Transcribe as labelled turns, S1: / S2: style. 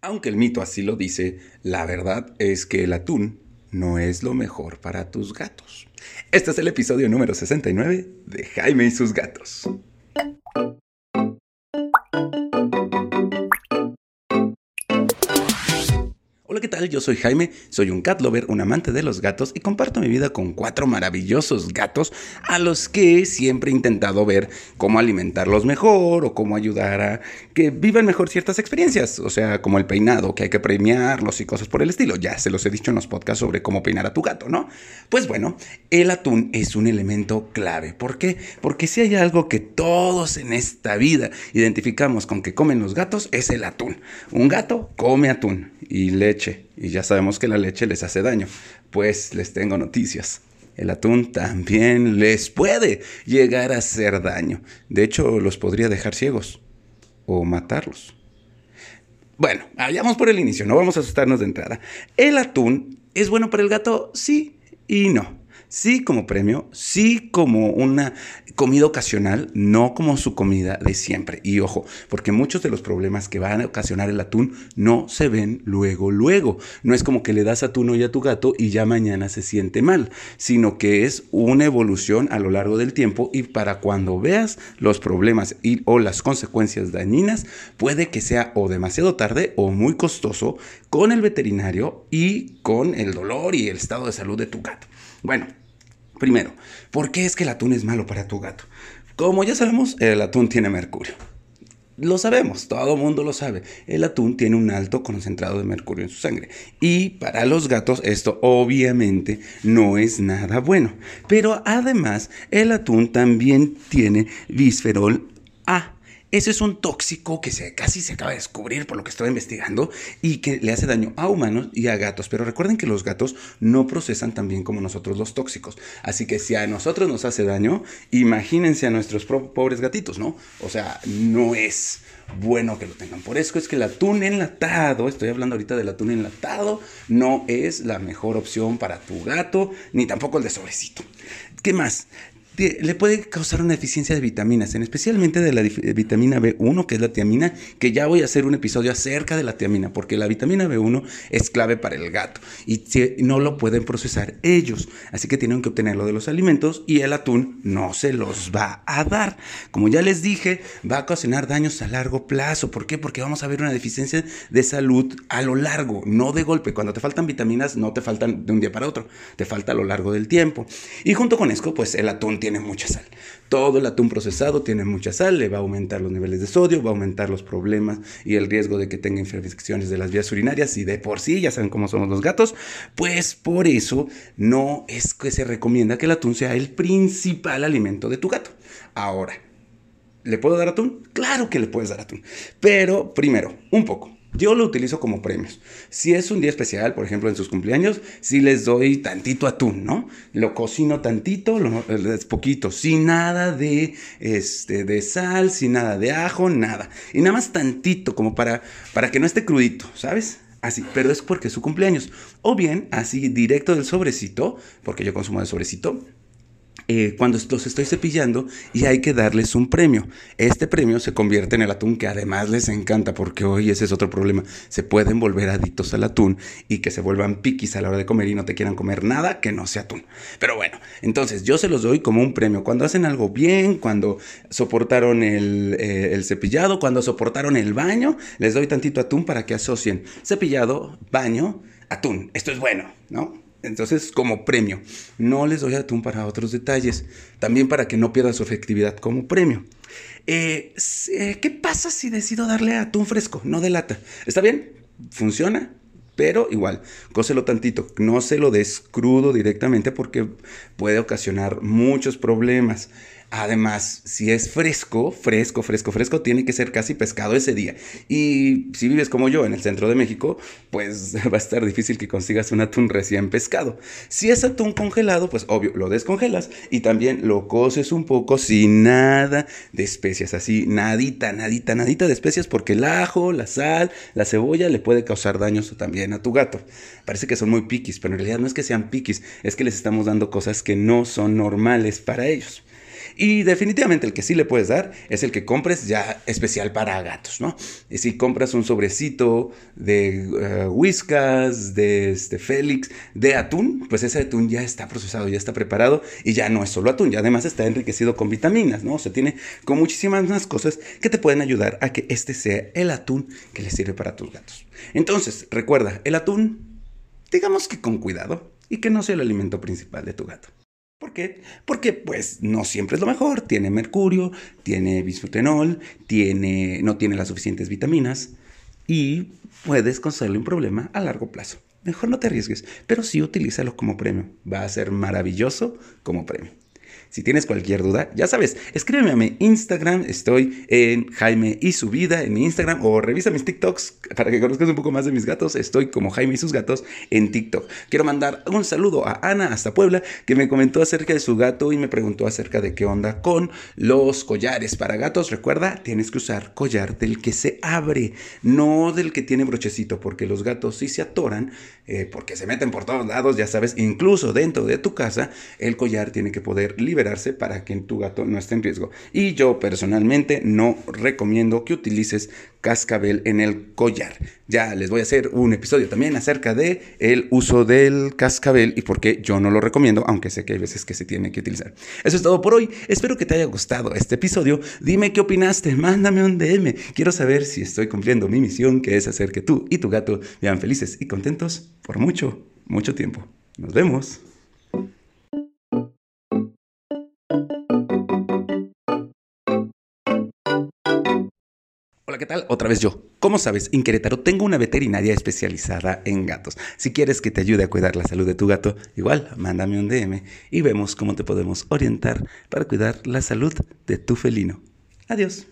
S1: Aunque el mito así lo dice, la verdad es que el atún no es lo mejor para tus gatos. Este es el episodio número 69 de Jaime y sus gatos. ¿Qué tal? Yo soy Jaime, soy un cat lover, un amante de los gatos y comparto mi vida con cuatro maravillosos gatos a los que siempre he intentado ver cómo alimentarlos mejor o cómo ayudar a que vivan mejor ciertas experiencias, o sea, como el peinado, que hay que premiarlos y cosas por el estilo. Ya se los he dicho en los podcasts sobre cómo peinar a tu gato, ¿no? Pues bueno, el atún es un elemento clave. ¿Por qué? Porque si hay algo que todos en esta vida identificamos con que comen los gatos, es el atún. Un gato come atún y leche. Y ya sabemos que la leche les hace daño. Pues les tengo noticias. El atún también les puede llegar a hacer daño. De hecho, los podría dejar ciegos o matarlos. Bueno, vayamos por el inicio, no vamos a asustarnos de entrada. ¿El atún es bueno para el gato? Sí y no sí como premio, sí como una comida ocasional, no como su comida de siempre. Y ojo, porque muchos de los problemas que van a ocasionar el atún no se ven luego, luego. No es como que le das atún hoy a tu gato y ya mañana se siente mal, sino que es una evolución a lo largo del tiempo y para cuando veas los problemas y, o las consecuencias dañinas, puede que sea o demasiado tarde o muy costoso con el veterinario y con el dolor y el estado de salud de tu gato. Bueno, primero, ¿por qué es que el atún es malo para tu gato? Como ya sabemos, el atún tiene mercurio. Lo sabemos, todo el mundo lo sabe. El atún tiene un alto concentrado de mercurio en su sangre. Y para los gatos esto obviamente no es nada bueno. Pero además, el atún también tiene bisferol A ese es un tóxico que se, casi se acaba de descubrir por lo que estoy investigando y que le hace daño a humanos y a gatos. Pero recuerden que los gatos no procesan tan bien como nosotros los tóxicos. Así que si a nosotros nos hace daño, imagínense a nuestros pobres gatitos, ¿no? O sea, no es bueno que lo tengan. Por eso es que el atún enlatado, estoy hablando ahorita del atún enlatado, no es la mejor opción para tu gato, ni tampoco el de sobrecito. ¿Qué más? Le puede causar una deficiencia de vitaminas, en especialmente de la vitamina B1, que es la tiamina, que ya voy a hacer un episodio acerca de la tiamina, porque la vitamina B1 es clave para el gato y no lo pueden procesar ellos, así que tienen que obtenerlo de los alimentos y el atún no se los va a dar. Como ya les dije, va a ocasionar daños a largo plazo. ¿Por qué? Porque vamos a ver una deficiencia de salud a lo largo, no de golpe. Cuando te faltan vitaminas, no te faltan de un día para otro, te falta a lo largo del tiempo. Y junto con esto, pues el atún tiene tiene mucha sal. Todo el atún procesado tiene mucha sal, le va a aumentar los niveles de sodio, va a aumentar los problemas y el riesgo de que tenga infecciones de las vías urinarias y de por sí, ya saben cómo somos los gatos, pues por eso no es que se recomienda que el atún sea el principal alimento de tu gato. Ahora, ¿le puedo dar atún? Claro que le puedes dar atún, pero primero, un poco. Yo lo utilizo como premios. Si es un día especial, por ejemplo en sus cumpleaños, si les doy tantito atún, ¿no? Lo cocino tantito, lo, es poquito, sin nada de, este, de sal, sin nada de ajo, nada. Y nada más tantito, como para, para que no esté crudito, ¿sabes? Así, pero es porque es su cumpleaños. O bien, así directo del sobrecito, porque yo consumo de sobrecito, eh, cuando los estoy cepillando y hay que darles un premio. Este premio se convierte en el atún que además les encanta porque hoy ese es otro problema. Se pueden volver adictos al atún y que se vuelvan piquis a la hora de comer y no te quieran comer nada que no sea atún. Pero bueno, entonces yo se los doy como un premio. Cuando hacen algo bien, cuando soportaron el, eh, el cepillado, cuando soportaron el baño, les doy tantito atún para que asocien cepillado, baño, atún. Esto es bueno, ¿no? Entonces, como premio, no les doy atún para otros detalles, también para que no pierda su efectividad como premio. Eh, eh, ¿Qué pasa si decido darle atún fresco, no de lata? ¿Está bien? ¿Funciona? Pero igual, cóselo tantito, no se lo des crudo directamente porque puede ocasionar muchos problemas. Además, si es fresco, fresco, fresco, fresco, tiene que ser casi pescado ese día. Y si vives como yo en el centro de México, pues va a estar difícil que consigas un atún recién pescado. Si es atún congelado, pues obvio, lo descongelas y también lo coces un poco sin nada de especias, así, nadita, nadita, nadita de especias, porque el ajo, la sal, la cebolla le puede causar daños también a tu gato. Parece que son muy piquis, pero en realidad no es que sean piquis, es que les estamos dando cosas que no son normales para ellos. Y definitivamente el que sí le puedes dar es el que compres ya especial para gatos, ¿no? Y si compras un sobrecito de uh, Whiskas, de este Félix, de atún, pues ese atún ya está procesado, ya está preparado y ya no es solo atún, ya además está enriquecido con vitaminas, ¿no? O sea, tiene con muchísimas más cosas que te pueden ayudar a que este sea el atún que le sirve para tus gatos. Entonces, recuerda, el atún, digamos que con cuidado y que no sea el alimento principal de tu gato. ¿Por qué? Porque pues no siempre es lo mejor. Tiene mercurio, tiene bismutenol, tiene, no tiene las suficientes vitaminas y puedes causarle un problema a largo plazo. Mejor no te arriesgues, pero sí utilízalo como premio. Va a ser maravilloso como premio. Si tienes cualquier duda, ya sabes, escríbeme a mi Instagram, estoy en Jaime y su vida en mi Instagram o revisa mis TikToks para que conozcas un poco más de mis gatos. Estoy como Jaime y sus gatos en TikTok. Quiero mandar un saludo a Ana hasta Puebla que me comentó acerca de su gato y me preguntó acerca de qué onda con los collares para gatos. Recuerda, tienes que usar collar del que se abre, no del que tiene brochecito, porque los gatos sí se atoran, eh, porque se meten por todos lados, ya sabes, incluso dentro de tu casa, el collar tiene que poder liberar para que tu gato no esté en riesgo. Y yo personalmente no recomiendo que utilices cascabel en el collar. Ya les voy a hacer un episodio también acerca de el uso del cascabel y por qué yo no lo recomiendo, aunque sé que hay veces que se tiene que utilizar. Eso es todo por hoy. Espero que te haya gustado este episodio. Dime qué opinaste, mándame un DM. Quiero saber si estoy cumpliendo mi misión, que es hacer que tú y tu gato vean felices y contentos por mucho, mucho tiempo. Nos vemos. ¿Qué tal? Otra vez yo. Como sabes, en Querétaro tengo una veterinaria especializada en gatos. Si quieres que te ayude a cuidar la salud de tu gato, igual, mándame un DM y vemos cómo te podemos orientar para cuidar la salud de tu felino. Adiós.